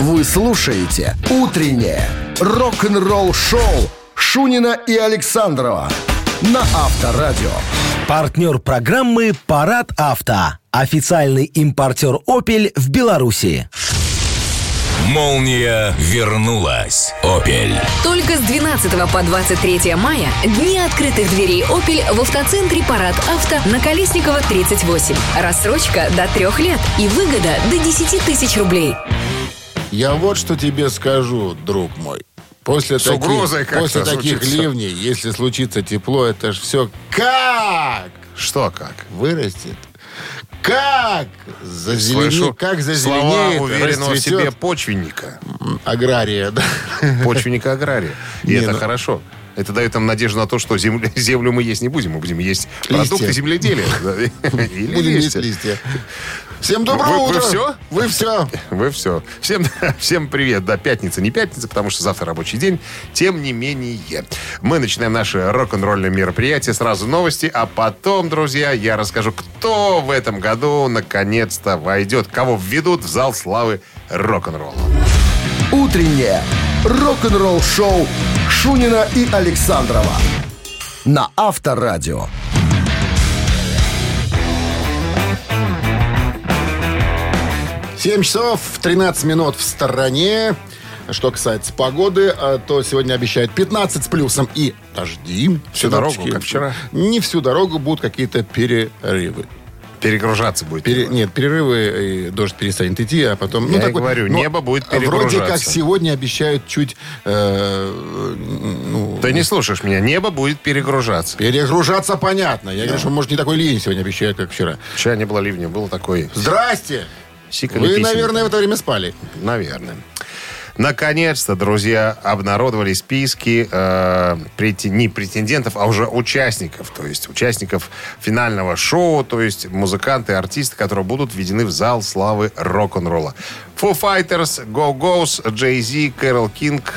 Вы слушаете «Утреннее рок-н-ролл-шоу» Шунина и Александрова на Авторадио. Партнер программы «Парад авто». Официальный импортер «Опель» в Беларуси. Молния вернулась. Опель. Только с 12 по 23 мая дни открытых дверей Opel в автоцентре Парад Авто на Колесникова 38. Рассрочка до трех лет и выгода до 10 тысяч рублей. Я вот что тебе скажу, друг мой. После С таких, после таких ливней, если случится тепло, это ж все как Что как? вырастет. Как зазеленеет, Слышу как слова зазеленеет, уверенного в себе почвенника. агрария. Да? Почвенника агрария. И Не, это ну- хорошо. Это дает нам надежду на то, что землю, землю мы есть не будем, мы будем есть продукты земледелия. Или Будем есть листья. Всем доброго Вы- вы утра. всё? Вы все. Вы все. Всем, всем привет. Да, пятница не пятница, потому что завтра рабочий день. Тем не менее, мы начинаем наше рок-н-ролльное мероприятие. Сразу новости, а потом, друзья, я расскажу, кто в этом году наконец-то войдет, кого введут в зал славы рок-н-ролла. «Утреннее рок-н-ролл-шоу» Шунина и Александрова на Авторадио. Семь часов 13 минут в стороне. Что касается погоды, а, то сегодня обещают 15 с плюсом и дожди. Всю дорогу, как вчера? Не всю дорогу будут какие-то перерывы. Перегружаться будет. Пере- нет, перерывы, и дождь перестанет идти, а потом... Я и говорю, небо будет Вроде как перегружаться. сегодня обещают чуть... э, ну, Ты не слушаешь меня. Небо будет перегружаться. Перегружаться понятно. Я говорю, что, может, не такой ливень сегодня обещают, как вчера. Вчера не было ливня, был такой... Здрасте! Сикали Вы, писем. наверное, в это время спали. Наверное. Наконец-то, друзья, обнародовали списки э, прети- не претендентов, а уже участников. То есть участников финального шоу, то есть музыканты, артисты, которые будут введены в зал славы рок-н-ролла. Foo Fighters, Go Go's, Jay-Z, Кэрол Кинг,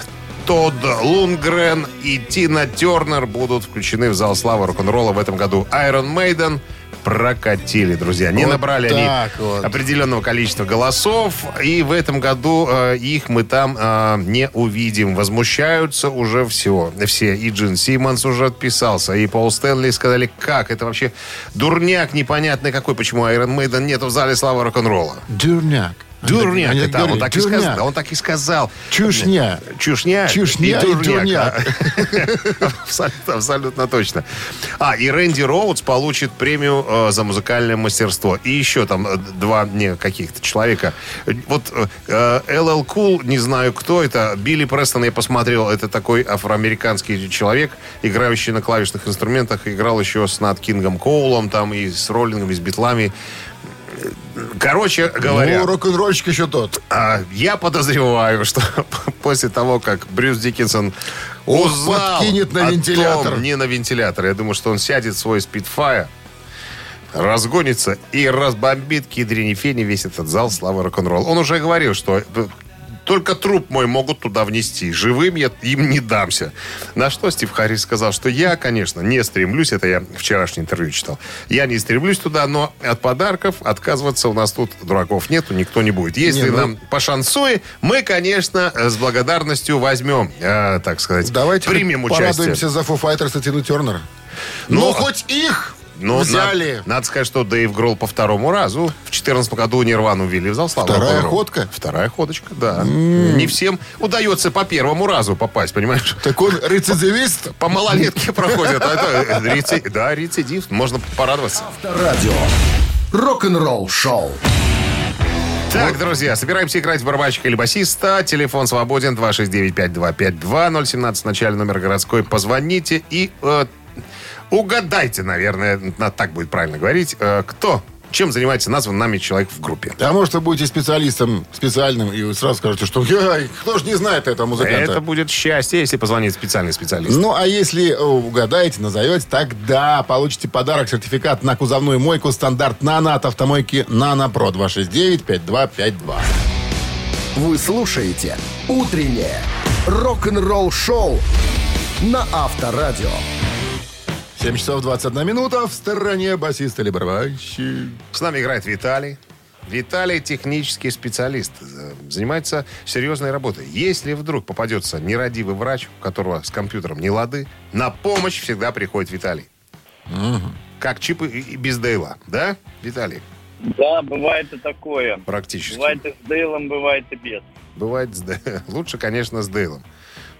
Тодд Лунгрен и Тина Тернер будут включены в зал славы рок-н-ролла в этом году. Iron Maiden прокатили, друзья. Не Вот набрали они вот. определенного количества голосов, и в этом году э, их мы там э, не увидим. Возмущаются уже все. Все. И Джин Симмонс уже отписался, и Пол Стэнли сказали, как это вообще дурняк непонятный какой, почему Iron Maiden нет в зале славы рок-н-ролла. Дурняк. Дурняк Они это, он так и дурняк. сказал. Он так и сказал. Чушня. Чушня, Чушня и дурняк. абсолютно, абсолютно точно. А, и Рэнди Роудс получит премию э, за музыкальное мастерство. И еще там э, два не, каких-то человека. Вот э, LL Cool, не знаю кто это, Билли Престон, я посмотрел, это такой афроамериканский человек, играющий на клавишных инструментах, играл еще с Нат Кингом Коулом, там и с Роллингом, и с Битлами. Короче говоря... Ну, рок-н-ролльщик еще тот. А, я подозреваю, что после того, как Брюс Диккенсон Ох, узнал подкинет на вентилятор. том- не на вентилятор. Я думаю, что он сядет в свой спидфайр, разгонится и разбомбит кедрени фени весь этот зал славы рок-н-ролл. Он уже говорил, что только труп мой могут туда внести. Живым я им не дамся. На что Стив Харрис сказал, что я, конечно, не стремлюсь, это я вчерашнее интервью читал, я не стремлюсь туда, но от подарков отказываться у нас тут дураков нету, никто не будет. Если Не, ну- нам пошансует, мы, конечно, с благодарностью возьмем, э, так сказать, Давайте примем участие. порадуемся за Foo Fighters и Тину Тернер. Ну, Ну, а- хоть их Ну, взяли. Надо, надо сказать, что Дэйв Гролл по второму разу в 2014 году Нирвану ввели в зал славы. Вторая рок-н-ролла. ходка? Вторая ходочка, да. Не всем удается по первому разу попасть, понимаешь? Так он рецидивист? По малолетке проходят. а это реци- Да, рецидив. Можно порадоваться. Авторадио. Рок-н-ролл шоу. Так, друзья, собираемся играть в барабанщика или басиста. Телефон свободен 269-5252, 017, начальный номер городской. Позвоните и э, угадайте, наверное, на- так будет правильно говорить, э, кто, чем занимается назван нами человек в группе. А может, вы будете специалистом специальным и сразу скажете, что «Я, кто же не знает этого музыканта? Это будет счастье, если позвонит специальный специалист. Ну, а если угадаете, назовете, тогда получите подарок, сертификат на кузовную мойку стандарт «Нано» от автомойки «Нано Про» 269-5252. Вы слушаете «Утреннее рок-н-ролл шоу» на Авторадио. 7 часов 21 минута в стороне басист или барабанщик. С нами играет Виталий. Виталий технический специалист, занимается серьезной работой. Если вдруг попадется нерадивый врач, у которого с компьютером не лады, на помощь всегда приходит Виталий. Как чипы и без Дейла, да, Виталий? Да, бывает и такое. Практически. Бывает и с Дейлом, бывает и без. Бывает с Дэ- Лучше, конечно, с Дейлом.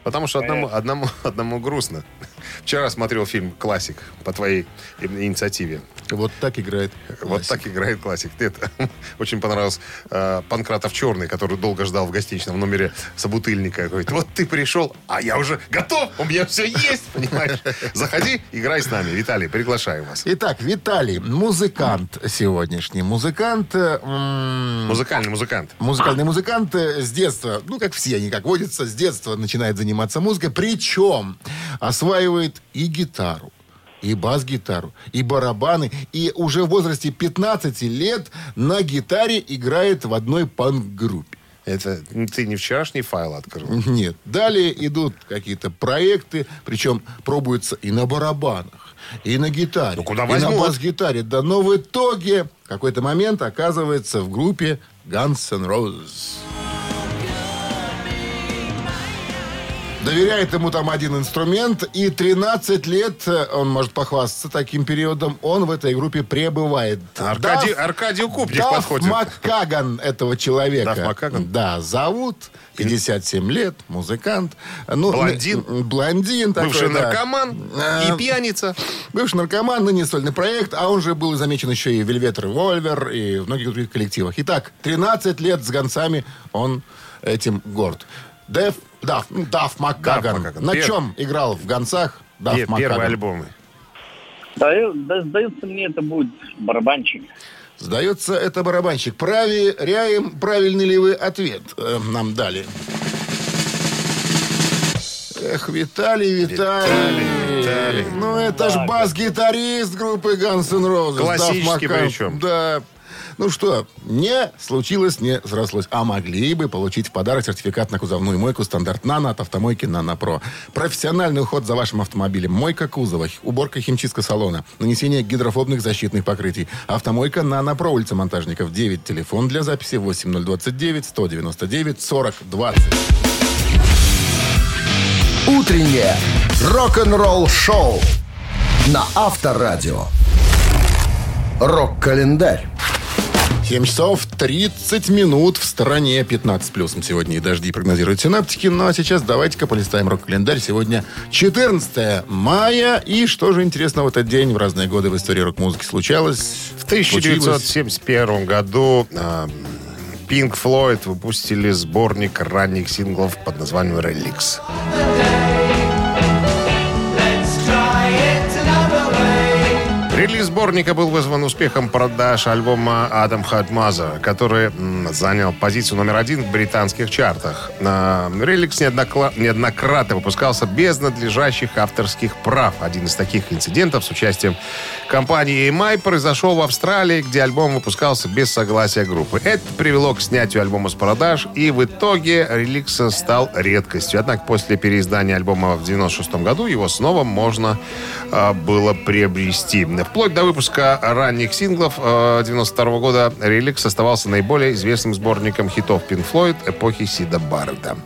Потому что одному, одному, одному грустно. Вчера смотрел фильм «Классик» по твоей ин- инициативе. Вот так играет. Вот так играет классик. Это очень понравился э, Панкратов Черный, который долго ждал в гостиничном номере собутыльника. Говорит, вот ты пришел, а я уже готов, у меня все есть, понимаешь? Заходи, играй с нами. Виталий, приглашаю вас. Итак, Виталий, музыкант сегодняшний. Музыкант... э, м, Музыкальный музыкант. Музыкальный музыкант э, с детства, ну, как все они, как водится, с детства начинает заниматься музыкой. Причем осваивает и гитару, и бас-гитару, и барабаны. И уже в возрасте 15 лет на гитаре играет в одной панк-группе. Это ты не вчерашний файл открыл? Нет. Далее идут какие-то проекты, причем пробуются и на барабанах, и на гитаре, Ну, куда и на бас-гитаре. Да, но в итоге в какой-то момент оказывается в группе Guns N' Roses. Доверяет ему там один инструмент, и 13 лет, э, он может похвастаться таким периодом, он в этой группе пребывает. Аркадий, Дафф- Аркадий Купник Дафф подходит. Маккаган этого человека. Дафф Маккаган? Да, зовут, 57 лет, музыкант. Ну, Блондин? Блондин такой, Бывший да. наркоман А, и пьяница. Бывший наркоман, ныне сольный проект, а он же был замечен еще и в Velvet Revolver, и в многих других коллективах. Итак, 13 лет с гонцами он этим горд. Дэв, ну, Дафф Маккаган. Маккаган. На Пер- чем играл в гонцах Дафф Пе- Маккаган? Первые альбомы. Даю- да, сдается мне, это будет барабанщик. Сдается, это барабанщик. Проверяем, правильный ли вы ответ э, нам дали. Эх, Виталий, Виталий. Виталий. Ну, это ж бас-гитарист группы Guns N' Roses. Классический причем. Да. Ну что, не случилось, не срослось. А могли бы получить в подарок сертификат на кузовную мойку стандарт «Нано» от автомойки «Нано Про». Профессиональный уход за вашим автомобилем. Мойка кузова, уборка химчистка салона, нанесение гидрофобных защитных покрытий. Автомойка «Нано Про», улица Монтажников, 9. Телефон для записи 8029 199 40 20. Утреннее рок-н-ролл-шоу на Авторадио. Рок-календарь. 7 часов 30 минут в стороне 15 плюсом сегодня и дожди прогнозируют синаптики. Ну а сейчас давайте-ка полистаем рок-календарь. Сегодня 14 мая. И что же интересно в этот день в разные годы в истории рок-музыки случалось? В 1971 году э, Pink Floyd выпустили сборник ранних синглов под названием «Relics». Релиз сборника был вызван успехом продаж альбома «Adam Had Mother», который занял позицию номер один в британских чартах. На «Реликс» неоднократно выпускался без надлежащих авторских прав. Один из таких инцидентов с участием компании EMI произошел в Австралии, где альбом выпускался без согласия группы. Это привело к снятию альбома с продаж, и в итоге «Реликс» стал редкостью. Однако после переиздания альбома в 1996 году его снова можно а, было приобрести. Вплоть до выпуска ранних синглов 1992 года «Реликс» оставался наиболее известным сборником хитов Pink Floyd эпохи Сида Барретта.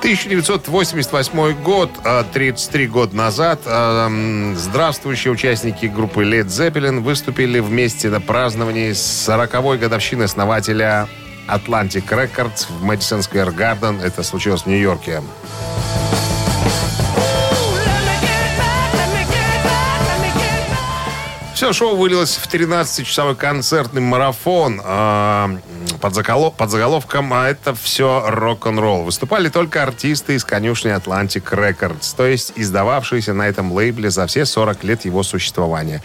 1988 год, а, 33 года назад, м, здравствующие участники группы Led Zeppelin выступили вместе на праздновании 40-й годовщины основателя Atlantic Records в Madison Square Garden. Это случилось в Нью-Йорке. Все шоу вылилось в 13-часовой концертный марафон а, под, заголовком «А это все рок-н-ролл». Выступали только артисты из конюшни Atlantic Records, то есть издававшиеся на этом лейбле за все 40 лет его существования.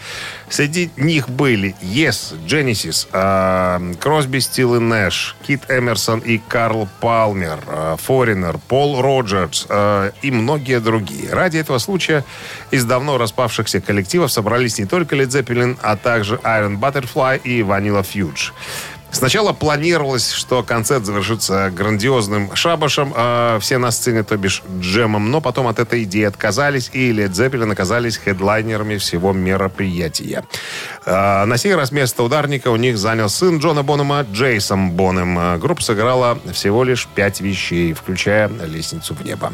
Среди них были Yes, Genesis, а, Кросби, Стил и Нэш, Кит Эмерсон и Карл Палмер, а, Foreigner, Пол Роджерс и многие другие. Ради этого случая из давно распавшихся коллективов собрались не только Led а также Iron Butterfly и Vanilla Fuge. Сначала планировалось, что концерт завершится грандиозным шабашем, а все на сцене, то бишь джемом, но потом от этой идеи отказались, и Led Zeppelin оказались хедлайнерами всего мероприятия. А, на сей раз место ударника у них занял сын Джона Бонема Джейсон Бонем. А, Группа сыграла всего лишь пять вещей, включая «Лестницу в небо».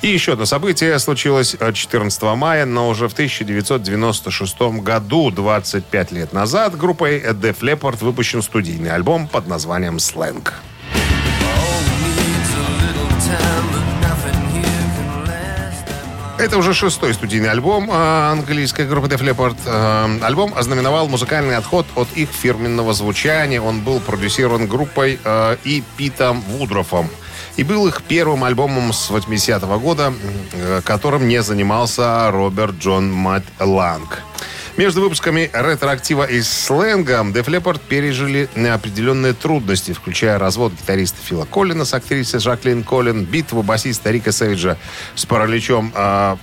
И еще одно событие случилось э, 14 мая, но уже в 1996 году, 25 лет назад, группой Def Leppard выпущен студийный альбом под названием «Сленг». Это уже шестой студийный альбом э, английской группы Def Leppard. Э, Альбом ознаменовал музыкальный отход от их фирменного звучания. Он был продюсирован группой э, и Питом Вудрофом. И был их первым альбомом с 80-го года, э, которым не занимался Роберт Джон Мат Ланг. Между выпусками ретроактива и сленга Def Leppard пережили определенные трудности, включая развод гитариста Фила Коллина с актрисой Жаклин Коллин, битву басиста Рика Сэвиджа с параличом э,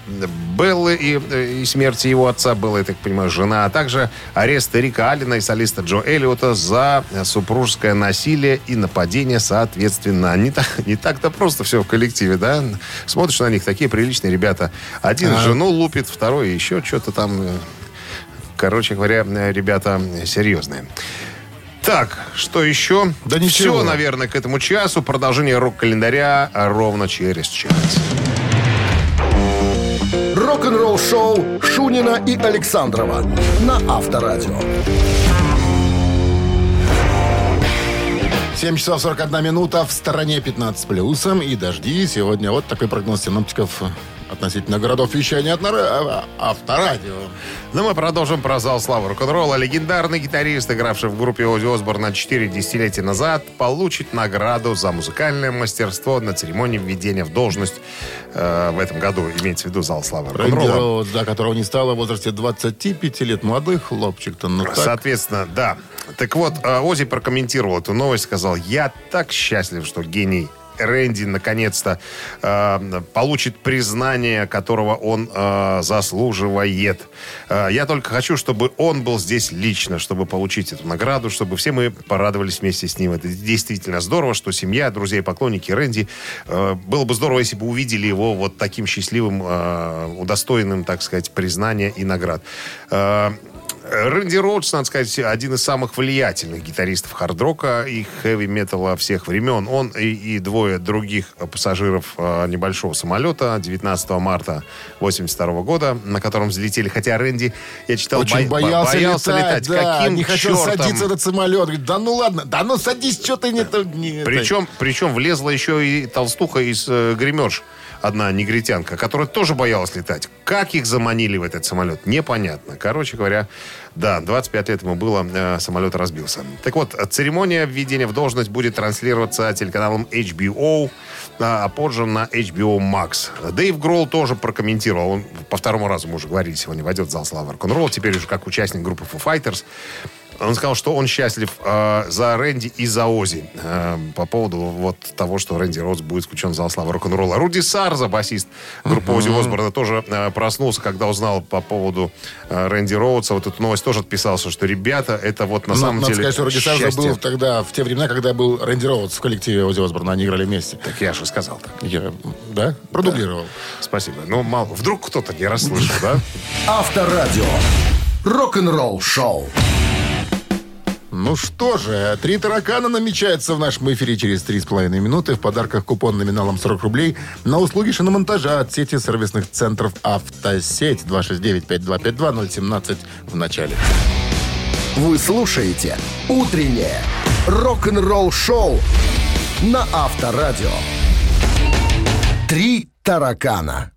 Беллы и, и смерти его отца, Белла, я так понимаю, жена, а также арест Рика Аллена и солиста Джо Эллиота за супружеское насилие и нападение соответственно. Не, так, не так-то просто все в коллективе, да? Смотришь на них, такие приличные ребята. Один А. жену лупит, второй еще что-то там... Короче говоря, э, ребята серьезные. Так, что еще? Да ничего. Все, наверное, к этому часу. Продолжение рок-календаря ровно через час. Рок-н-ролл шоу Шунина и Александрова на Авторадио. 7 часов 41 минута, в стороне 15 с плюсом и дожди. Сегодня вот такой прогноз синоптиков относительно городов вещания от нара- а- Авторадио. Но мы продолжим про зал славы рок-н-ролла. Легендарный гитарист, игравший в группе Ози Осборна 4 десятилетия назад, получит награду за музыкальное мастерство на церемонии введения в должность э, в этом году. Имеется в виду зал славы рок-н-ролла. Да, которого не стало в возрасте 25 лет. Молодой хлопчик-то, ну так. Соответственно, да. Так вот, э, Ози прокомментировал эту новость, сказал, я так счастлив, что гений Рэнди наконец-то э, получит признание, которого он э, заслуживает. Э, я только хочу, чтобы он был здесь лично, чтобы получить эту награду, чтобы все мы порадовались вместе с ним. Это действительно здорово, что семья, друзья и поклонники Рэнди. э, было бы здорово, если бы увидели его вот таким счастливым, э, удостоенным, так сказать, признания и наград. Э, Рэнди Роудс, надо сказать, один из самых влиятельных гитаристов хард-рока и хэви-металла всех времен. Он и, и двое других пассажиров э, небольшого самолета 19 марта 82 года, на котором взлетели. Хотя Рэнди, я читал, Очень бо- боялся, летать. да, Каким не хотел чертом? садиться этот самолет. Говорит, да ну ладно, да ну садись, что ты не... не это». Причем, причем влезла еще и толстуха из э, гримерш, одна негритянка, которая тоже боялась летать. Как их заманили в этот самолет, непонятно. Короче говоря, да, 25 лет ему было, э, самолет разбился. Так вот, церемония введения в должность будет транслироваться телеканалом HBO, а а позже на HBO Max. Дэйв Гролл тоже прокомментировал, он по второму разу, мы уже говорили, сегодня войдет в зал славы рок-н-ролл, теперь уже как участник группы Foo Fighters. Он сказал, что он счастлив э, за Рэнди и за Ози э, по поводу вот того, что Рэнди Роуз будет включен в зал славы рок-н-ролла. Руди Сарза, басист группы Ози Осборна, тоже э, проснулся, когда узнал по поводу э, Рэнди Роудса. Вот эту новость тоже отписался, что ребята, это вот на Ну, самом надо деле сказать, что Руди Сарза счастье. был тогда, в те времена, когда был Рэнди Роудс в коллективе Ози Осборна. Они играли вместе. Так я же сказал так. Я, да? Продублировал. Спасибо. Ну, мало. Вдруг кто-то не расслышал, да? Авторадио. Рок-н-ролл шоу. Ну что же, три таракана намечается в нашем эфире через три с половиной минуты. В подарках купон номиналом 40 рублей на услуги шиномонтажа от сети сервисных центров «Автосеть» 269-5252-017 в начале. Вы слушаете «Утреннее рок-н-ролл шоу» на Авторадио. Три таракана.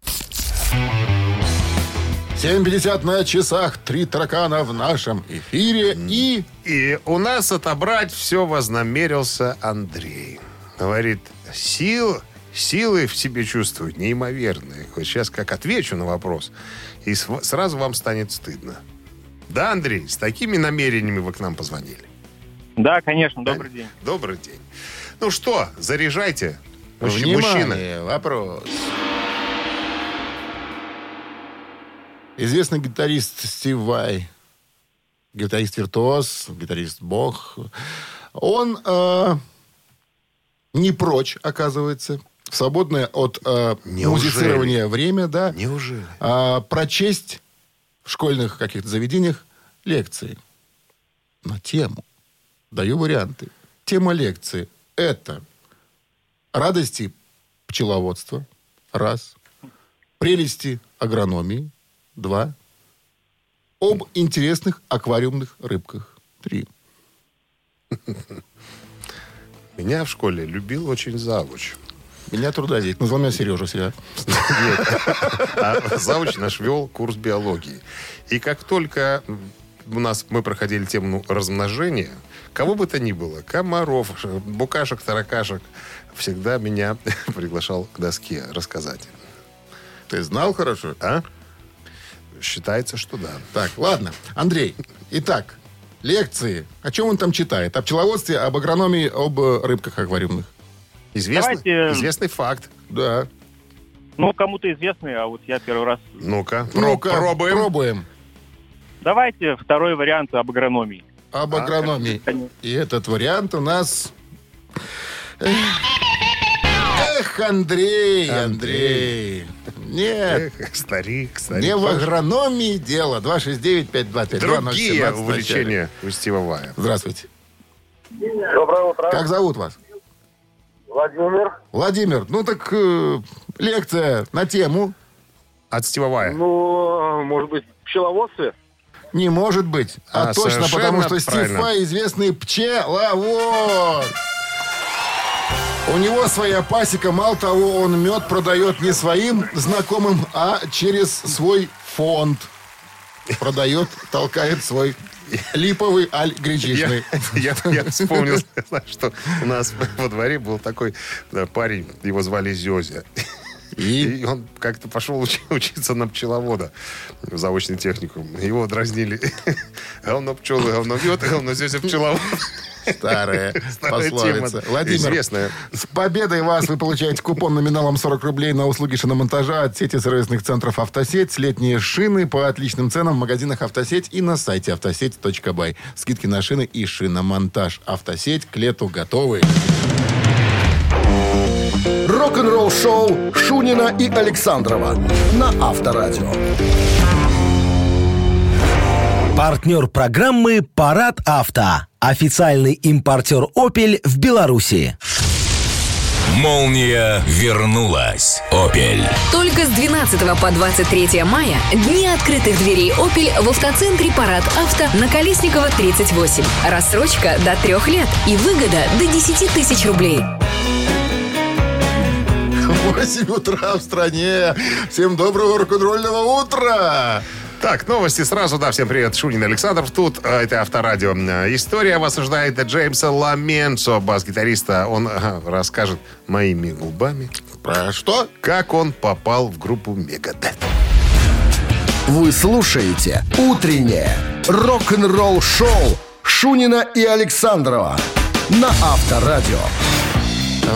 7.50 на часах, три таракана в нашем эфире и... И у нас отобрать все вознамерился Андрей. Говорит, сил, силы в себе чувствуют неимоверные. Вот сейчас как отвечу на вопрос, и св- сразу вам станет стыдно. Да, Андрей, с такими намерениями вы к нам позвонили. Да, конечно, добрый день. Добрый день. Ну что, заряжайте. Мужч- Внимание, Мужчина. вопрос. Известный гитарист Стив Вай, гитарист-виртуоз, гитарист-бог, Он э, не прочь, оказывается, в свободное от э, Неужели? музицирования время, да, Неужели? а, прочесть в школьных каких-то заведениях лекции на тему. Даю варианты. Тема лекции – это радости пчеловодства – раз, прелести агрономии – два, об интересных аквариумных рыбках – три. Меня в школе любил очень завуч. Меня трудозить. Назвал меня Сережа себя. А завуч наш вел курс биологии. И как только у нас мы проходили тему размножения, кого бы то ни было, комаров, букашек, таракашек, всегда меня приглашал к доске рассказать. Ты знал хорошо? А? Считается, что да. Так, ладно. Андрей, итак, лекции. О чем он там читает? О пчеловодстве, об агрономии, об э, рыбках аквариумных. Известный, Давайте- известный факт. Да. Ну, кому-то известный, а вот я первый раз. Ну-ка, Ну-ка, пробуем. пробуем. Давайте второй вариант об агрономии. Об агрономии. конечно. И этот вариант у нас... Эх, Эх, Андрей, Андрей. Нет, Эх, старик, старик. не в агрономии дело. 269-5252. Другие увлечения у Стива Вая. Здравствуйте. Доброе утро. Как зовут вас? Владимир. Владимир, ну так э, лекция на тему. От Стива Вая. Ну, может быть, пчеловодстве? Не может быть. А, А, точно, потому что Стив правильно. Вай известный пчеловод. У него своя пасека. Мало того, он мед продает не своим знакомым, а через свой фонд. Продает, толкает свой липовый аль Я, гречишный. я, я вспомнил, что у нас во дворе был такой да, парень, его звали Зезя. И он как-то пошел учи- учиться на пчеловода в заочный техникум. Его дразнили. Говно пчелы, говно мед, говно Зезя пчеловод. Старая Старая пословица. тема, Владимир, известная. с победой вас вы получаете купон номиналом 40 рублей на услуги шиномонтажа от сети сервисных центров «Автосеть». Летние шины по отличным ценам в магазинах «Автосеть» и на сайте автосеть.бай. Скидки на шины и шиномонтаж. «Автосеть» к лету готовы. Рок-н-ролл шоу Шунина и Александрова на Авторадио. Партнер программы «Парад авто». Официальный импортер «Опель» в Беларуси. Молния вернулась. Опель. Только с 12 по 23 мая дни открытых дверей Opel в автоцентре Парад Авто на Колесникова 38. Рассрочка до трех лет и выгода до 10 тысяч рублей. 8 утра в стране. Всем доброго рок-н-ролльного утра. Так, новости сразу. Да, всем привет. Шунин Александров тут. А, Это Авторадио. А, История вас ожидает Джеймса Ламенцо, бас-гитариста. Он расскажет моими губами, Про что? как он попал в группу Мегадет. Вы слушаете «Утреннее рок-н-ролл-шоу» Шунина и Александрова на Авторадио.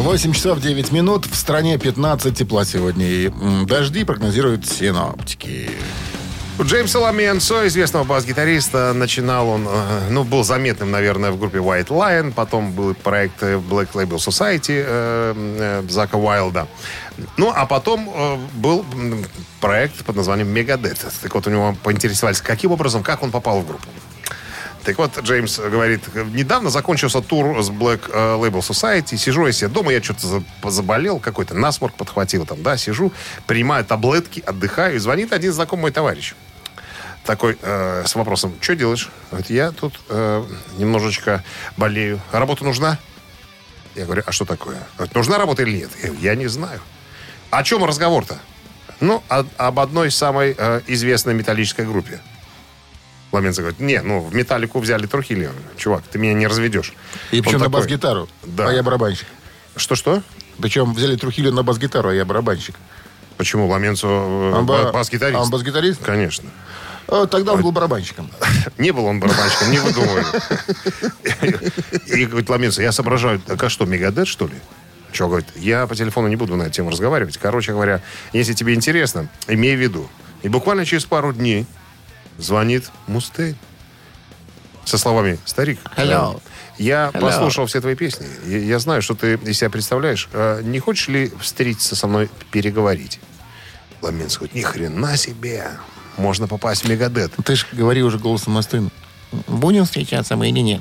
8 часов 9 минут. В стране 15 тепла сегодня. И дожди прогнозируют синоптики. У Джеймса Ламенцо, известного бас-гитариста, начинал он, э, ну, был заметным, наверное, в группе White Lion, потом был проект Black Label Society э, э, Зака Уайлда. Ну, а потом э, был проект под названием Megadeth. Так вот, у него поинтересовались, каким образом, как он попал в группу. Так вот, Джеймс говорит, недавно закончился тур с Black э, Label Society, сижу я себе дома, я что-то за- заболел, какой-то насморк подхватил там, да, сижу, принимаю таблетки, отдыхаю, и звонит один знакомый мой товарищ. Такой, э, с вопросом, что делаешь? Говорит, я тут э, немножечко болею. Работа нужна? Я говорю, а что такое? Говорит, нужна работа или нет? Я говорю, я не знаю. О чем разговор-то? Ну, о- об одной самой э, известной металлической группе. Ламенцо говорит, не, ну, в металлику взяли Трухили. Чувак, ты меня не разведешь. И причем на такой, бас-гитару. Да. А я барабанщик. Что-что? Причем взяли Трухилю на бас-гитару, а я барабанщик. Почему Ламенцо э, Он ба- ба- бас-гитарист? а он бас-гитарист? Конечно. А, Тогда он был барабанщиком. Не был он барабанщиком, не выдумывай. И говорит, Ламенцо, я соображаю, так а что, Мегадет, что ли? Че, говорит, я по телефону не буду на эту тему разговаривать. Короче говоря, если тебе интересно, имей в виду. И буквально через пару дней звонит Мустейн. Со словами «Старик, Hello. я Hello. послушал все твои песни. Я, я знаю, что ты из себя представляешь. Э, Не хочешь ли встретиться со мной, переговорить?» Ламенс говорит, ни хрена себе. Можно попасть в Мегадет. Ты же говори уже голосом Мастына. Будем встречаться мы или нет?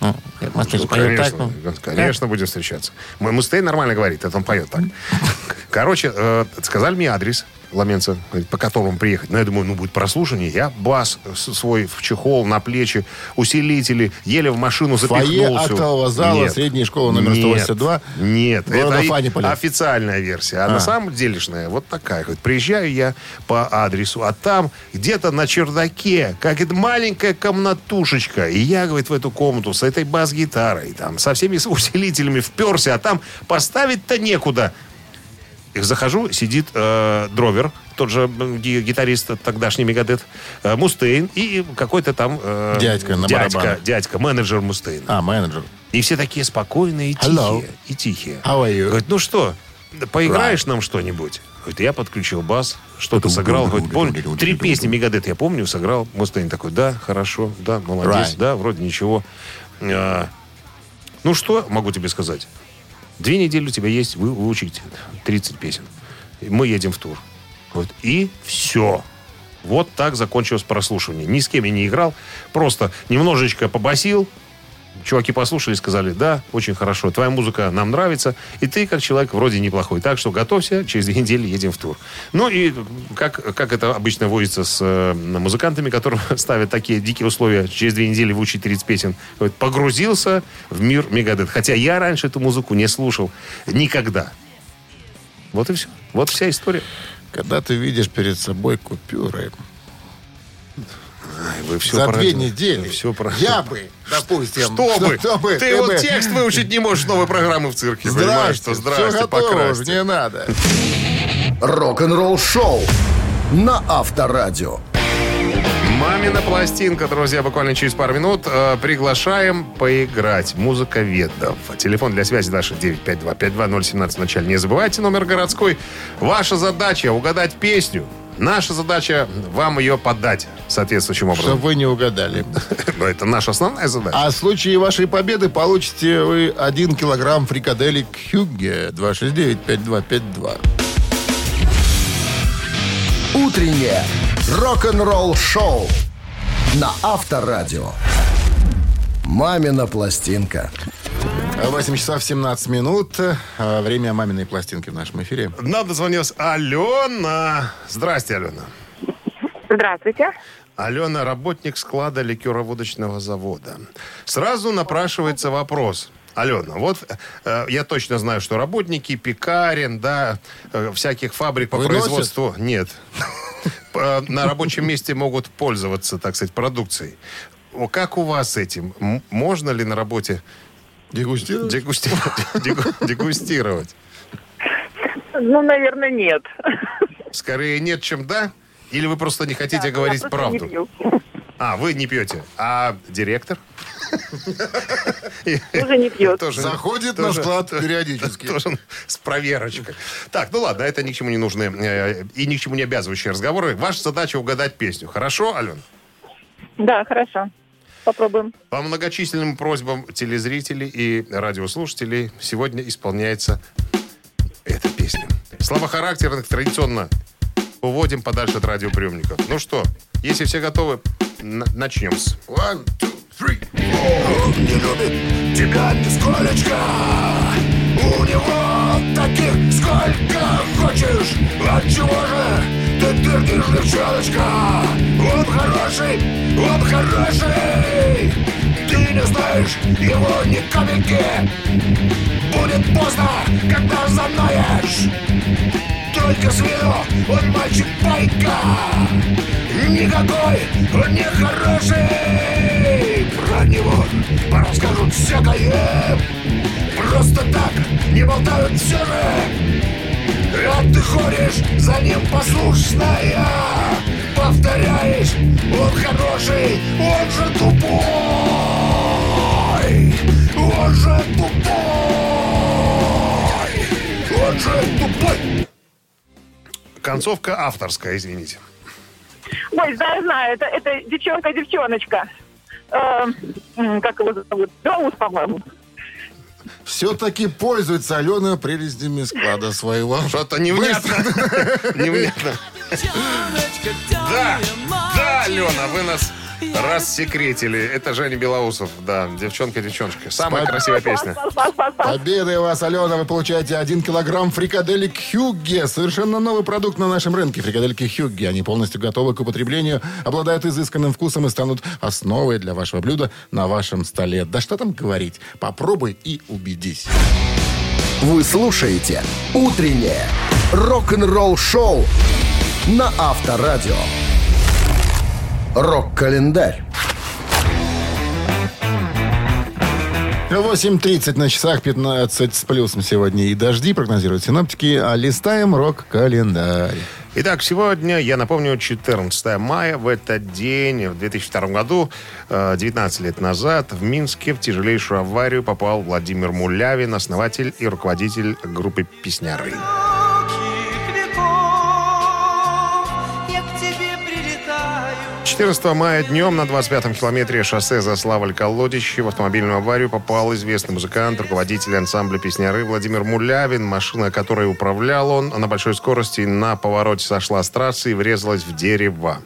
Ну, Мастын Ну, поет так, конечно, ну. конечно, будем встречаться. Мой Мустейн нормально говорит, это он поет так. Короче, э, сказали мне адрес говорит, по которому приехать. Ну, я думаю, ну, будет прослушивание. Я бас свой в чехол, на плечи, усилители, еле в машину Фойе запихнулся. актового зала Нет. средней школы номер Нет. 182 Нет, это Фаниполя. официальная версия. А, А. на самом делешная вот такая. Говорит, приезжаю я по адресу, а там где-то на чердаке, как это маленькая комнатушечка. И я, говорит, в эту комнату с этой бас-гитарой, там, со всеми усилителями вперся, а там поставить-то некуда. Захожу, сидит э, дровер, тот же гитарист тогдашний Мегадет, э, Мустейн и какой-то там... э, Дядька на дядька, барабанах. дядька, менеджер Мустейна. А, менеджер. И все такие спокойные и Hello. тихие. И тихие. How are you? Говорит, ну что, поиграешь нам что-нибудь? Говорит, я подключил бас, что-то сыграл. Говорит, помню, три песни Мегадет я помню, сыграл. Мустейн такой, да, хорошо, да, молодец, Right. да, вроде ничего. А, ну что могу тебе сказать? Две недели у тебя есть вы, выучить 30 песен. Мы едем в тур. Вот. И все. Вот так закончилось прослушивание. Ни с кем я не играл. Просто немножечко побасил. Чуваки послушали, сказали, да, очень хорошо, твоя музыка нам нравится, и ты как человек вроде неплохой. Так что готовься, через две недели едем в тур. Ну и как, как это обычно водится с э, музыкантами, которые ставят такие дикие условия, через две недели выучить 30 песен, вот, погрузился в мир Мегадет. Хотя я раньше эту музыку не слушал никогда. Вот и все. Вот вся история. Когда ты видишь перед собой купюры Ай, Вы все за про две недели, Все про... я бы, допустим... Чтобы, чтобы ты вот бы- текст выучить не можешь новой программы в цирке. понимаешь, что Здрасте, здрасте, все готово не надо. Рок-н-ролл шоу на Авторадио. Мамина пластинка, друзья, буквально через пару минут. Э, приглашаем поиграть. Музыка ведов. Телефон для связи наш 952-52017 в начале. Не забывайте номер городской. Ваша задача угадать песню. Наша задача вам ее подать соответствующим образом. Чтобы вы не угадали. Но это наша основная задача. А в случае вашей победы получите вы 1 килограмм фрикаделек Хюгге 269-5252. Утреннее рок-н-ролл шоу на Авторадио. Мамина пластинка. 8 часов 17 минут. А, Время маминой пластинки в нашем эфире. Нам дозвонилась Алена. Здрасте, Алена. Здравствуйте. Алена, работник склада ликероводочного завода. Сразу напрашивается вопрос. Алена, вот э, я точно знаю, что работники пекарен, да, э, всяких фабрик по Выносят? производству... Нет. Э, На рабочем месте могут пользоваться, так сказать, продукцией. О, Как у вас с этим? Можно ли на работе Дегустировать? дегустировать? дегу- дегустировать? Ну, наверное, нет. Скорее нет, чем да? Или вы просто не хотите Да, говорить я просто не правду? пью. А, вы не пьете. А директор? Тоже не пьет. Тоже- Заходит на тоже- склад то- периодически. Тоже с проверочкой. Так, ну ладно, это ни к чему не нужны э, и ни к чему не обязывающие разговоры. Ваша задача угадать песню. Хорошо, Ален? Да, хорошо. Попробуем. По многочисленным просьбам телезрителей и радиослушателей сегодня исполняется эта песня. Слабохарактерных традиционно уводим подальше от радиоприемников. Ну что, если все готовы, начнем с... One, two, three. не любит тебя нисколечко У него таких сколько хочешь Отчего же ты дырнешь, девчоночка Он хороший, он хороший Ты не знаешь его ни капельки Будет поздно, когда знаешь Только с виду он мальчик байка Никакой он не хороший Про него расскажут всякое. Просто так не болтают все же ходишь за ним послушная Повторяешь, он хороший, он же тупой Он же тупой Он же тупой Концовка авторская, извините. Ой, знаю, знаю. Это, это девчонка-девчоночка. э, как его зовут? Белоус, по-моему. Все-таки пользуется Алена прелестями склада своего. Что-то невнятно. Невнятно. Да, да, Алена, вы нас рассекретили. Это Женя Белоусов, да, девчонка-девчонка. Самая Спа- красивая песня. Победой вас, Алена, вы получаете 1 килограмм фрикаделек Хюгге. Совершенно новый продукт на нашем рынке. Фрикадельки Хюгге. Они полностью готовы к употреблению, обладают изысканным вкусом и станут основой для вашего блюда на вашем столе. Да что там говорить. Попробуй и убедись. Вы слушаете «Утреннее рок-н-ролл-шоу» на Авторадио. Рок-календарь. 8.30 на часах, 15 с плюсом сегодня и дожди, прогнозируют синоптики. А листаем рок-календарь. Итак, сегодня, я напомню, 14 мая, в этот день, в 2002 году, э, 19 лет назад, в Минске в тяжелейшую аварию попал Владимир Мулявин, основатель и руководитель группы «Песняры». 14 мая днем на 25-м километре шоссе Заславль-Колодище в автомобильную аварию попал известный музыкант, руководитель ансамбля «Песняры» Владимир Мулявин. Машина, которой управлял он, на большой скорости на повороте сошла с трассы и врезалась в дерево.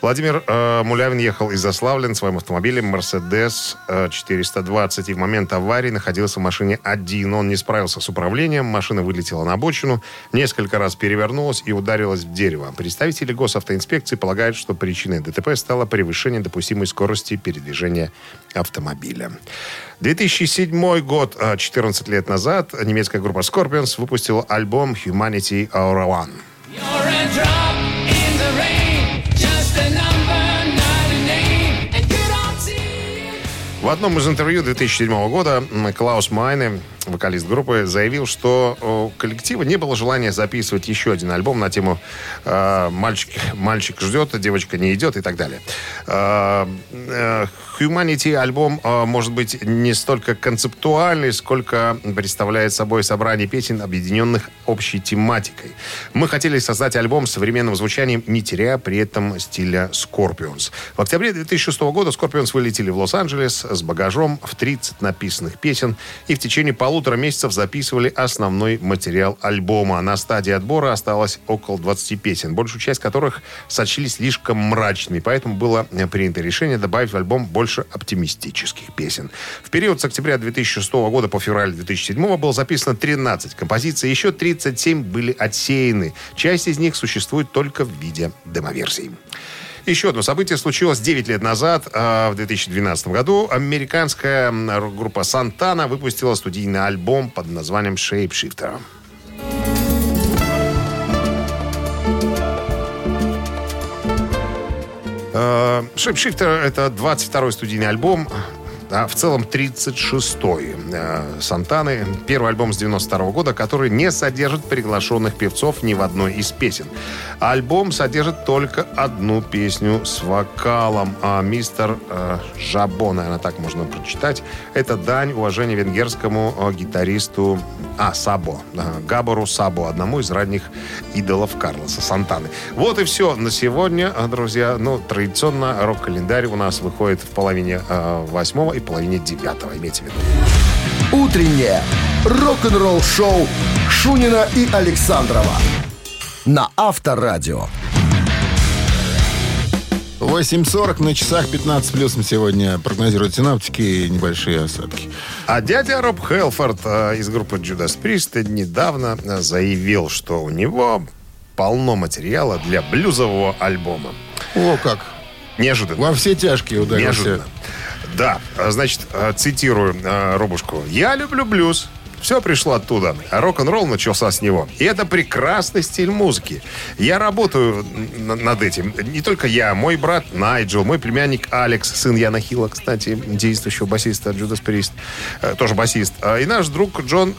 Владимир э, Мулявин ехал из Заславля на своем автомобиле «Мерседес э, 420» и в момент аварии находился в машине один. Он не справился с управлением, машина вылетела на обочину, несколько раз перевернулась и ударилась в дерево. Представители госавтоинспекции полагают, что причиной ДТП стало превышение допустимой скорости передвижения автомобиля. 2007 год, э, 14 лет назад, немецкая группа Scorpions выпустила альбом «Humanity Our One». В одном из интервью 2007 года Клаус Майне, вокалист группы, заявил, что у коллектива не было желания записывать еще один альбом на тему э, «Мальчик, «Мальчик ждет, девочка не идет» и так далее. Э, э, Humanity альбом э, может быть не столько концептуальный, сколько представляет собой собрание песен, объединенных общей тематикой. Мы хотели создать альбом с современным звучанием, не теряя при этом стиля Scorpions. В октябре 2006 года Scorpions вылетели в Лос-Анджелес с багажом в 30 написанных песен и в течение полутора месяцев записывали основной материал альбома. На стадии отбора осталось около 20 песен, большую часть которых сочли слишком мрачными, поэтому было принято решение добавить в альбом больше оптимистических песен. В период с октября 2006 года по февраль 2007 было записано 13 композиций, еще 37 были отсеяны. Часть из них существует только в виде демоверсий. Еще одно событие случилось 9 лет назад, а, в 2012 году. Американская группа Сантана выпустила студийный альбом под названием «Shapeshifter». Э, Shapeshifter — это 22-й студийный альбом, а в целом 36-й э, Сантаны. Первый альбом с 92 года, который не содержит приглашенных певцов ни в одной из песен. Альбом содержит только одну песню с вокалом. А мистер э, Жабо, наверное, так можно прочитать. Это дань уважения венгерскому э, гитаристу а, Сабо. э, Габору Сабо, одному из ранних идолов Карлоса Сантаны. Вот и все на сегодня, э, друзья. Ну, традиционно рок-календарь у нас выходит в половине э, восьмого и половине девятого, имейте в виду. Утреннее рок-н-ролл-шоу Шунина и Александрова на Авторадио. 8.40 на часах 15 плюсом сегодня прогнозируют синаптики и небольшие осадки. А дядя Роб Хелфорд э, из группы Judas Priest недавно э, заявил, что у него полно материала для блюзового альбома. О, как. Неожиданно. Во все тяжкие ударился. Неожиданно. Да, э, значит, э, цитирую э, Робушку. «Я люблю блюз. Все пришло оттуда. А рок-н-ролл начался с него. И это прекрасный стиль музыки. Я работаю над этим. Не только я, мой брат Найджел, мой племянник Алекс, сын Яна Хилла, кстати, действующего басиста Judas Priest, э, тоже басист. А, И наш друг Джон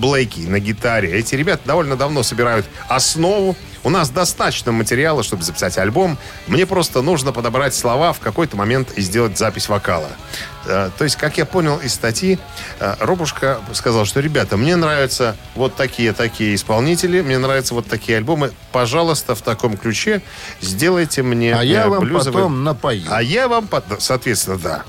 Блейки на гитаре. Эти ребята довольно давно собирают основу у нас достаточно материала, чтобы записать альбом. Мне просто нужно подобрать слова в какой-то момент и сделать запись вокала. Э, То есть, как я понял из статьи, э, Робушка сказал, что, ребята, мне нравятся вот такие-такие исполнители, мне нравятся вот такие альбомы. Пожалуйста, в таком ключе сделайте мне А я э, вам блюзовый- потом напою. А я вам, соответственно, да.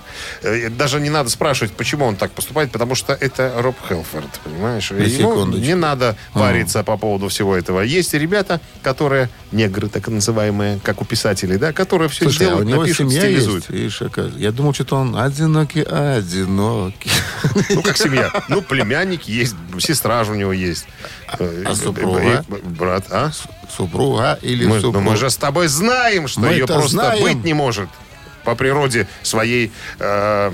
Даже не надо спрашивать, почему он так поступает, потому что это Роб Хелфорд, понимаешь? На Ему не надо париться по поводу всего этого. Есть и ребята, которые, негры так называемые, как у писателей, да, которые все Слушай, а у сделают, него напишут, семья стилизуют. есть? Видишь. Я думал, что он одинокий, одинокий. Ну, как семья. Ну, племянник есть, сестра же у него есть. Э, а э, супруга? э, э, Брат, а? Супруга или Мы, супруг? мы же с тобой знаем, что ее просто быть не может по природе своей. э,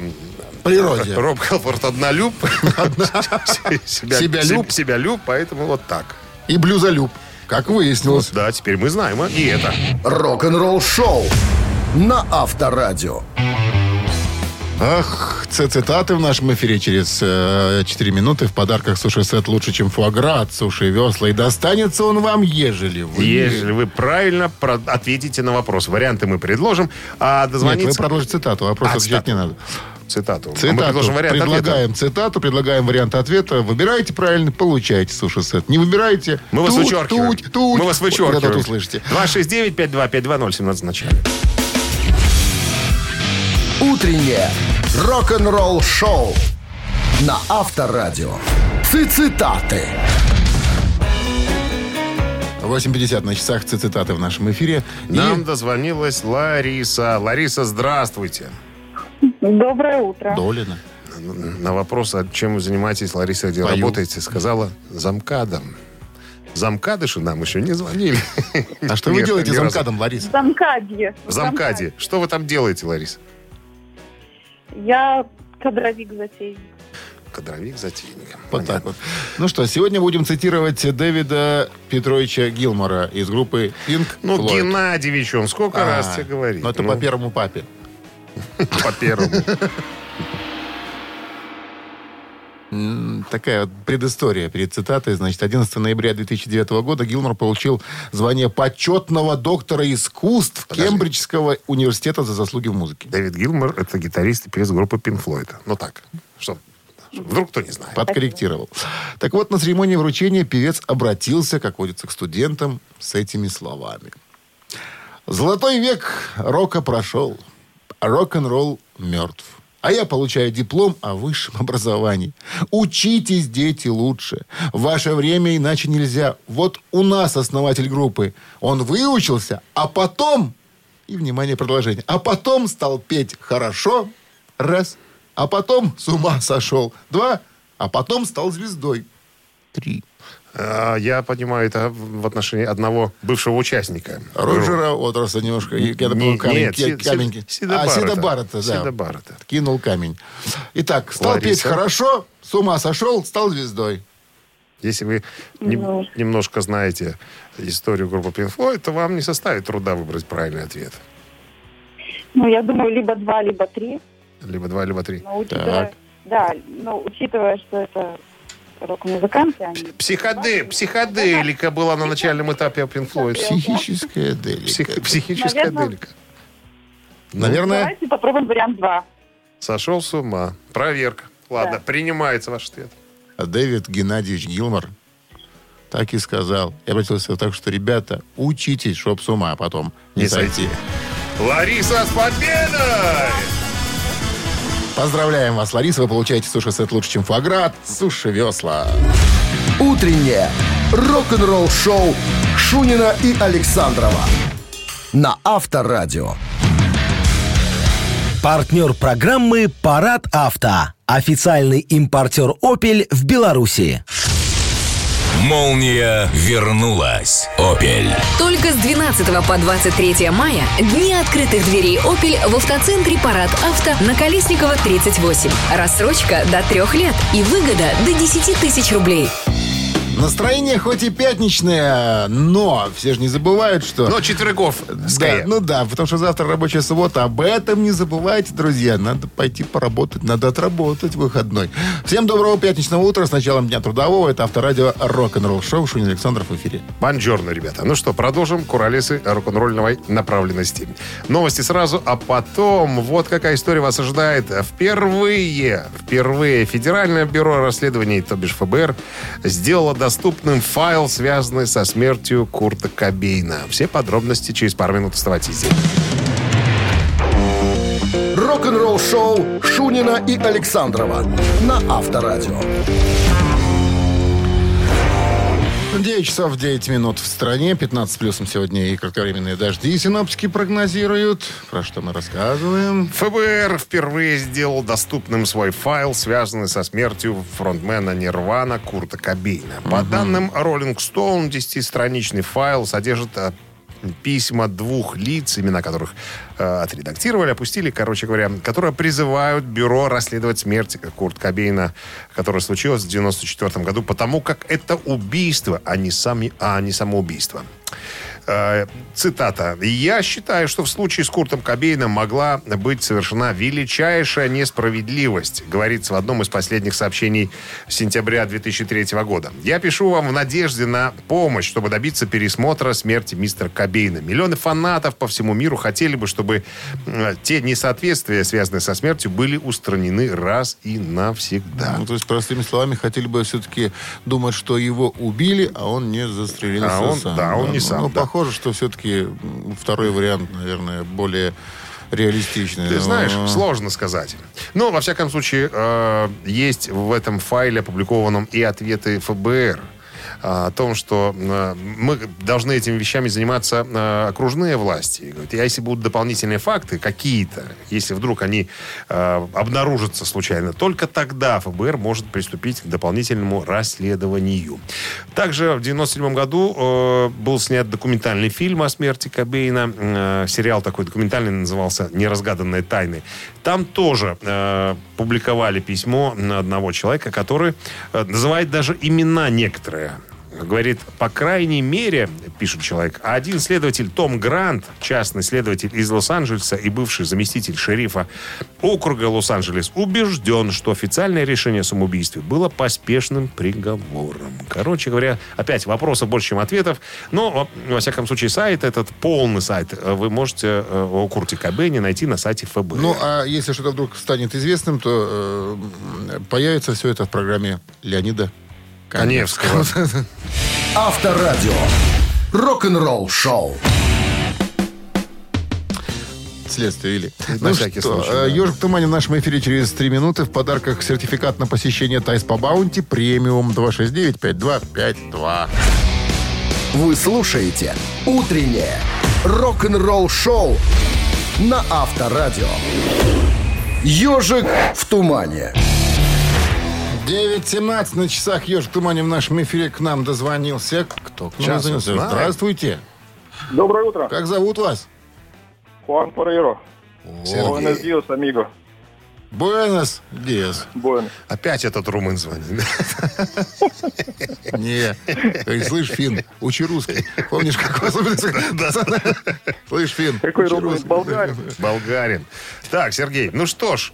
Природе. Роб Хелфорд однолюб. Себя- Себялюб. Себялюб, поэтому вот так. И блюзолюб, как выяснилось. Да, теперь мы знаем а, и это. Рок-н-ролл шоу на Авторадио. Ах, цитаты в нашем эфире через э, 4 минуты. В подарках суши-сет лучше, чем фуагра от суши весла. И достанется он вам, ежели вы... Ежели вы правильно про- ответите на вопрос. Варианты мы предложим, а Нет, вы дозвониться... продолжите цитату, вопрос А, отвечать цитату. не надо. Цитату. А мы Цитату. предложим вариант ответа. предлагаем цитату, предлагаем вариант ответа. Выбираете правильно, получаете суши-сет. Не выбираете... Мы вас тут, вычеркиваем. тут, тут. Мы вас Вот вычеркиваем. это услышите. 269-5252-017 в начале. Утреннее рок-н-ролл шоу на Авторадио. Цитаты. 8.50 на часах ци- цитаты в нашем эфире. И Нам дозвонилась Лариса. Лариса, здравствуйте. Доброе утро. Долина. На вопрос, а чем вы занимаетесь, Лариса, где Пою. работаете, сказала замкадом. Замкадыши нам еще не звонили. А что вы делаете замкадом, Лариса? Замкадье. В замкаде. Что вы там делаете, Лариса? Я кадровик затейник. Кадровик затейник. Вот так вот. Ну что, сегодня будем цитировать Дэвида Петровича Гилмора из группы Pink Ну, Floyd. Геннадьевич, он сколько А, раз тебе говорит? Ну, это Ну, по первому папе. По первому. Такая вот предыстория перед цитатой. Значит, 11 ноября 2009 года Гилмор получил звание почетного доктора искусств Подожди. Кембриджского университета за заслуги в музыке. Дэвид Гилмор — это гитарист и певец группы Pink Floyd. Ну так, что, вдруг кто не знает. Подкорректировал. Так вот, на церемонии вручения певец обратился, как водится, к студентам с этими словами. Золотой век рока прошел, рок-н-ролл мертв. А я получаю диплом о высшем образовании. Учитесь, дети, лучше. Ваше время иначе нельзя. Вот у нас основатель группы. Он выучился, а потом... И, внимание, продолжение. А потом стал петь хорошо. Раз. А потом с ума сошел. Два. А потом стал звездой. Три. А, Я понимаю, это в отношении одного бывшего участника. Роджера Уотерса немножко, я так Не- камень, нет, ке- камень. Си- Сида а. Сида Баррета, да. Сида Баррета. Кинул камень. Итак, стал Лариса. петь хорошо, с ума сошел, стал звездой. Если вы не- Ну. немножко знаете историю группы Pink Floyd, то вам не составит труда выбрать правильный ответ. Ну, я думаю, либо два, либо три. Либо два, либо три. Но учитывая, да, но учитывая, что это рок-музыканты, они... Психоде, психоделика была на начальном этапе Pink Floyd. Психическая делика. Псих- психическая Наверное. делика. Наверное, Давайте попробуем вариант два. Сошел с ума. Проверка. Ладно, Да. принимается ваш ответ. Дэвид Геннадьевич Гилмор так и сказал. Я обратился так, что, ребята, учитесь, чтоб с ума потом не, Не сойти. сойти. Лариса с победой! Поздравляем вас, Лариса. Вы получаете суши-сет лучше, чем фуагра от Суши Весла. Утреннее рок-н-ролл шоу Шунина и Александрова на Авторадио. Партнер программы «Парад авто». Официальный импортер «Опель» в Беларуси. Молния вернулась. Опель. Только с 12 по 23 мая дни открытых дверей Opel в автоцентре Парад Авто на Колесникова 38. Рассрочка до трех лет и выгода до 10 тысяч рублей. Настроение хоть и пятничное, но все же не забывают, что... Но четвергов, Да, ну да, потому что завтра рабочая суббота. Об этом не забывайте, друзья. Надо пойти поработать, надо отработать выходной. Всем доброго пятничного утра. С началом дня трудового. Это авторадио Рок-н-ролл шоу. Шунин Александров в эфире. Бонжорно, ребята. Ну что, продолжим куролесы рок-н-ролльной направленности. Новости сразу, а потом вот какая история вас ожидает. Впервые, впервые Федеральное бюро расследований, то бишь ФБР, сделало доступным файл, связанный со смертью Курта Кобейна. Все подробности через пару минут. Оставайтесь здесь. Рок-н-ролл шоу Шунина и Александрова на Авторадио. 9 часов 9 минут в стране, 15 плюсом сегодня и кратковременные дожди. Синоптики прогнозируют, про что мы рассказываем. ФБР впервые сделал доступным свой файл, связанный со смертью фронтмена Нирвана Курта Кобейна. По данным Rolling Stone, 10-страничный файл содержит э, письма двух лиц, имена которых э, отредактировали, опустили, короче говоря, которые призывают бюро расследовать смерть Курта Кобейна, которая случилась в 94 году, потому как это убийство, а не, сами, а не самоубийство. Э, цитата. «Я считаю, что в случае с Куртом Кобейном могла быть совершена величайшая несправедливость», говорится в одном из последних сообщений сентября 2003 года. «Я пишу вам в надежде на помощь, чтобы добиться пересмотра смерти мистера Кобейна. Миллионы фанатов по всему миру хотели бы, чтобы те несоответствия, связанные со смертью, были устранены раз и навсегда». Ну, то есть, простыми словами, хотели бы все-таки думать, что его убили, а он не застрелился А он- сам. да, он не Ну, сам, Ну, да. Похоже, что все-таки второй вариант, наверное, более реалистичный. Ты Но- знаешь, сложно сказать. Но, во всяком случае, э, есть в этом файле опубликованном и ответы ФБР о том, что э, мы должны этими вещами заниматься э, окружные власти. И а если будут дополнительные факты какие-то, если вдруг они э, обнаружатся случайно, только тогда ФБР может приступить к дополнительному расследованию. Также в 97 году был снят документальный фильм о смерти Кобейна. Сериал такой документальный назывался «Неразгаданные тайны». Там тоже публиковали письмо одного человека, который называет даже имена некоторые. Говорит, по крайней мере, пишет человек, один следователь Том Грант, частный следователь из Лос-Анджелеса и бывший заместитель шерифа округа Лос-Анджелес, убежден, что официальное решение о самоубийстве было поспешным приговором. Короче говоря, опять вопросов больше, чем ответов. Но, во всяком случае, сайт этот, полный сайт, э, вы можете э, о Курте Кобейне найти на сайте ФБР. Ну, а если что-то вдруг станет известным, то э, появится все это в программе Леонида Каневского. Авторадио. Рок-н-ролл шоу. Следствие или... На ну всякий что, случай, э, да. «Ежик в тумане» в нашем эфире через три минуты. В подарках сертификат на посещение Тайс по Баунти премиум 269-5252. Вы слушаете «Утреннее рок-н-ролл шоу» на Авторадио. «Ежик в тумане». 9.17 на часах «Ежик в тумане» в нашем эфире к нам дозвонился. Кто к нам Сейчас дозвонился? Здравствуйте. Доброе утро. Как зовут вас? Хуан Парейро. Буэнос диос, амиго. Буэнос. Буэнос. Опять этот румын звонит. Не. Слышь, Фин, учи русский. Помнишь, как вас Слышь, Фин, Какой румын? русский. Болгарин. Болгарин. Так, Сергей, ну что ж,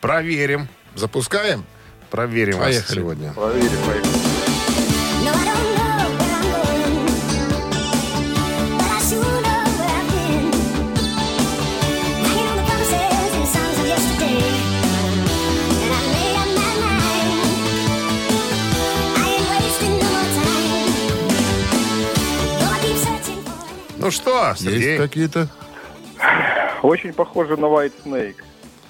проверим. Запускаем? Проверим вас Поехали. сегодня. Проверим, поехали. Ну что, Есть Сергей? какие-то? Очень похоже на Whitesnake.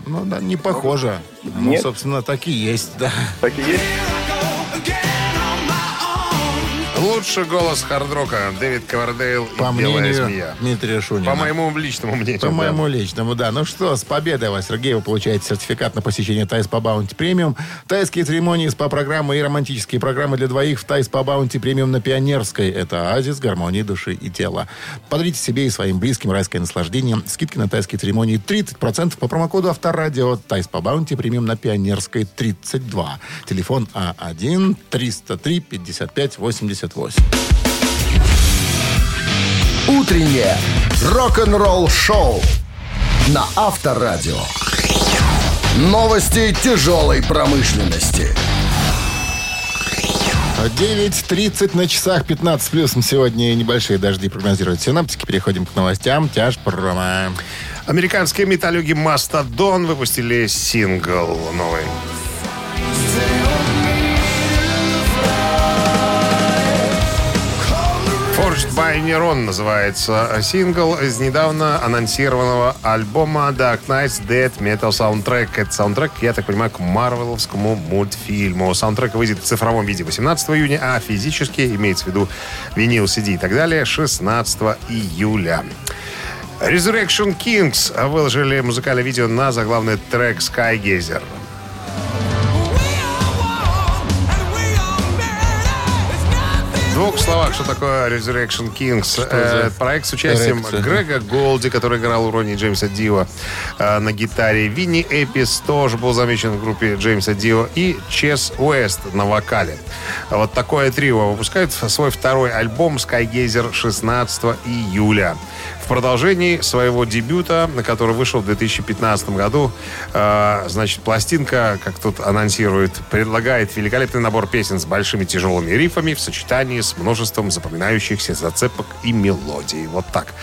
Ну, да, не похоже. Ну, Нет. собственно, так и есть, да. Так и есть? Лучший голос хардрока Дэвид Ковардейл и По Белая мнению змея. Дмитрия Шунина. По моему личному мнению. По да. моему личному, да. Ну что, с победой вас, Сергей, вы получаете сертификат на посещение Thai Spa Bounty Premium. Тайские церемонии, спа-программы и романтические программы для двоих в Thai Spa Bounty Premium на Пионерской. Это оазис гармонии души и тела. Подарите себе и своим близким райское наслаждение. Скидки на тайские церемонии 30% по промокоду Авторадио. Тайс по Баунти Премиум на Пионерской 32. Телефон А1 303 55 88 удалось. Утреннее рок-н-ролл-шоу на Авторадио. Новости тяжелой промышленности. 9.30 на часах, 15 плюсом. Сегодня небольшие дожди прогнозируют синаптики. Переходим к новостям. Тяж промо. Американские металлюги «Мастодон» выпустили сингл новый. Forged by Neuron называется сингл из недавно анонсированного альбома Dark Knight's Dead Metal Soundtrack. Это саундтрек, я так понимаю, к марвеловскому мультфильму. Саундтрек выйдет в цифровом виде 18 июня, а физически, имеется в виду винил, CD и так далее, 16 июля. Resurrection Kings выложили музыкальное видео на заглавный трек Skygazer. В двух словах, что такое Resurrection Kings? Э, проект с участием Эрекция. Грега Голди, который играл у Ронни Джеймса Дио э, на гитаре. Винни Эпис тоже был замечен в группе Джеймса Дио. И Чес Уэст на вокале. Вот такое трио выпускают свой второй альбом Skygazer 16 июля. Продолжении своего дебюта, на который вышел в 2015 году, э, значит, пластинка, как тут анонсирует, предлагает великолепный набор песен с большими тяжелыми рифами в сочетании с множеством запоминающихся зацепок и мелодий. Вот так.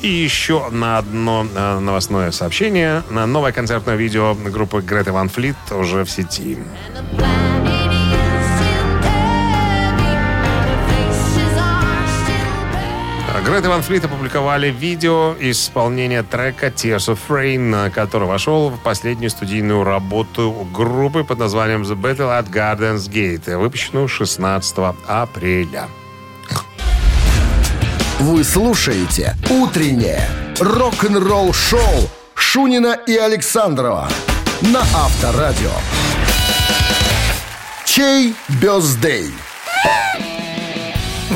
И еще на одно э, новостное сообщение. Новое концертное видео группы Греты Ван Флит уже в сети. Грета Ван Флит опубликовали видео исполнения трека Tears of Rain, который вошел в последнюю студийную работу группы под названием The Battle at Gardens Gate, выпущенную 16 апреля. Вы слушаете «Утреннее рок-н-ролл-шоу» Шунина и Александрова на Авторадио. Чей birthday?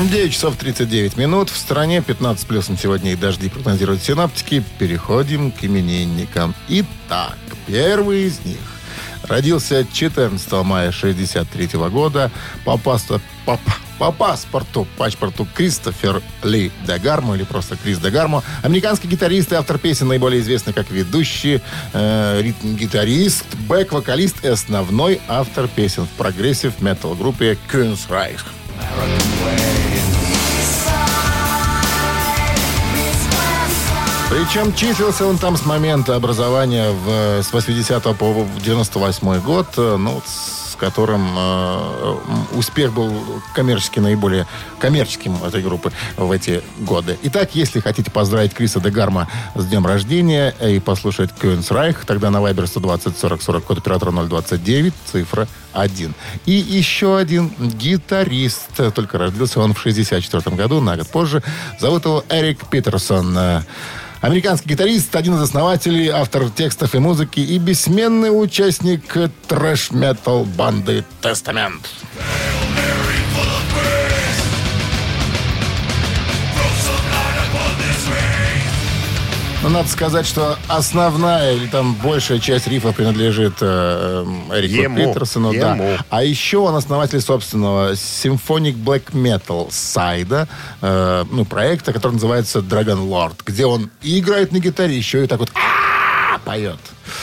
9 часов 39 минут. В стране 15 плюсом сегодня и дожди прогнозируют синаптики. Переходим к именинникам. Итак, первый из них родился 14 мая 63 года по, паспо- по- по паспорту, паспорту Кристофер Ли Дегармо, или просто Крис Дегармо, американский гитарист и автор песен, наиболее известный как ведущий, э, ритм-гитарист, бэк-вокалист и основной автор песен в прогрессив метал группе Queensrÿche. Причем числился он там с момента образования в, с 80 по 98 год, э, ну, с которым э, успех был коммерчески наиболее коммерческим этой группы в эти годы. Итак, если хотите поздравить Криса Дегарма с днем рождения и послушать Кёнсрайх, тогда на Viber 120 40 40 код оператора 029, цифра 1. И еще один гитарист, только родился он в 64 году, на год позже. Зовут его Эрик Питерсон. Американский гитарист, один из основателей, автор текстов и музыки и бессменный участник трэш-метал банды «Тестамент». Но надо сказать, что основная или там большая часть рифа принадлежит э, э, Эрику Ему. Питерсону. Да. Ему. А еще он основатель собственного Symphonic Black Metal сайда, э, ну, проекта, который называется Dragon Lord, где он и играет на гитаре, еще и так вот поет.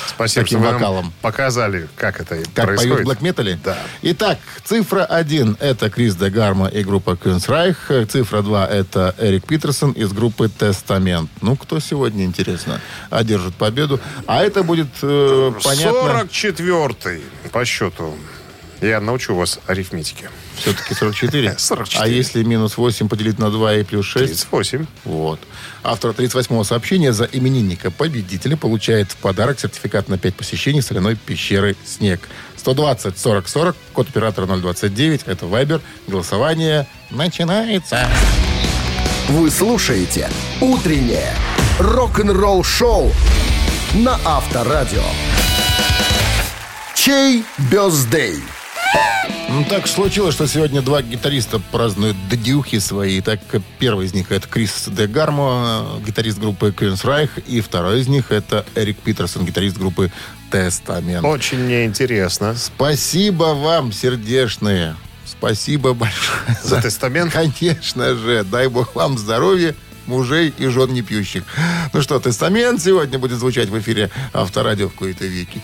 Спасибо, Таким что вокалом. показали, как это Как происходит. поют в блэк-метале? Да. Итак, цифра 1 это Крис Дегарма и группа Кюнсрайх. Цифра 2 это Эрик Питерсон из группы Тестамент. Ну, кто сегодня, интересно, одержит победу. А это будет э, понятно... 44-й по счету. Я научу вас арифметике. Все-таки 44? 44. А если минус 8 поделить на 2 и плюс 6? 38. Вот. Автор 38-го сообщения за именинника победителя получает в подарок сертификат на 5 посещений соляной пещеры «Снег». 120 40 40, код оператора 029, это Вайбер. Голосование начинается. Вы слушаете «Утреннее рок-н-ролл-шоу» на Авторадио. Чей бездей? Ну, так случилось, что сегодня два гитариста празднуют днюхи свои. Так, первый из них это Крис Де Гармо, гитарист группы Queen's Reich, и второй из них это Эрик Питерсон, гитарист группы Тестамент. Очень мне интересно. Спасибо вам, сердечные. Спасибо большое. За тестамент? Конечно же. Дай бог вам здоровья, мужей и жен не пьющих. Ну что, тестамент сегодня будет звучать в эфире Авторадио в кои-то веки.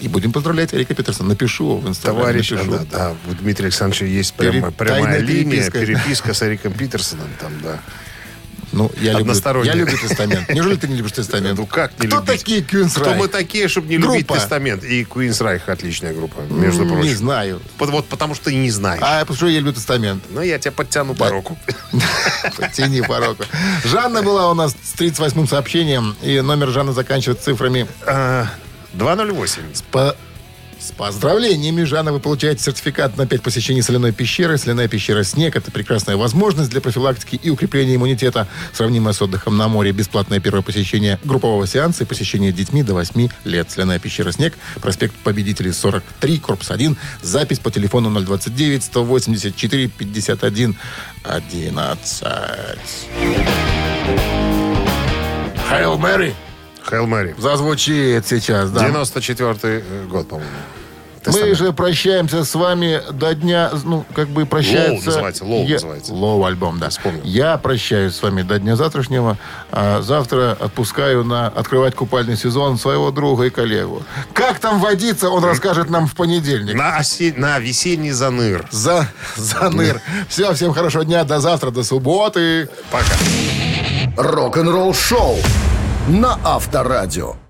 И будем поздравлять Эрика Питерсона. Напишу в Инстаграме. Товарищ, напишу. да, да, у Дмитрия Александровича есть прямо, прямая линия, переписка. переписка с Эриком Питерсоном там, да. Ну, я люблю, я люблю тестамент. Неужели ты не любишь тестамент? Ну как не Кто любить? такие Queen's Кто мы такие, чтобы не любить Группа. Тестамент? И Queen's Reich отличная группа, между прочим. Не знаю. Вот, вот потому что не знаешь. А потому что я люблю тестамент. Ну, я тебя подтяну по руку. Тяни по року. Жанна была у нас с 38-м сообщением, и номер Жанны заканчивается цифрами А, 208. по... С поздравлениями, Жанна, вы получаете сертификат на 5 посещений соляной пещеры. Соляная пещера «Снег» — это прекрасная возможность для профилактики и укрепления иммунитета, сравнимая с отдыхом на море. Бесплатное первое посещение группового сеанса и посещение детьми до 8 лет. Соляная пещера «Снег», проспект Победителей, 43, корпус 1. Запись по телефону 029 184 51 11. Hail Mary Hail Mary. зазвучит сейчас, да. 94 год, по-моему. Мы же прощаемся с вами до дня, ну, как бы прощаются... Лоу называется, Лоу Я- называется. Лоу альбом, да. Вспомнил. Я прощаюсь с вами до дня завтрашнего, а завтра отпускаю на открывать купальный сезон своего друга и коллегу. Как там водиться, он расскажет нам в понедельник. На, осе- на весенний заныр. За, за ныр. Все, всем хорошего дня, до завтра, до субботы. Пока. Рок-н-ролл-шоу на Авторадио.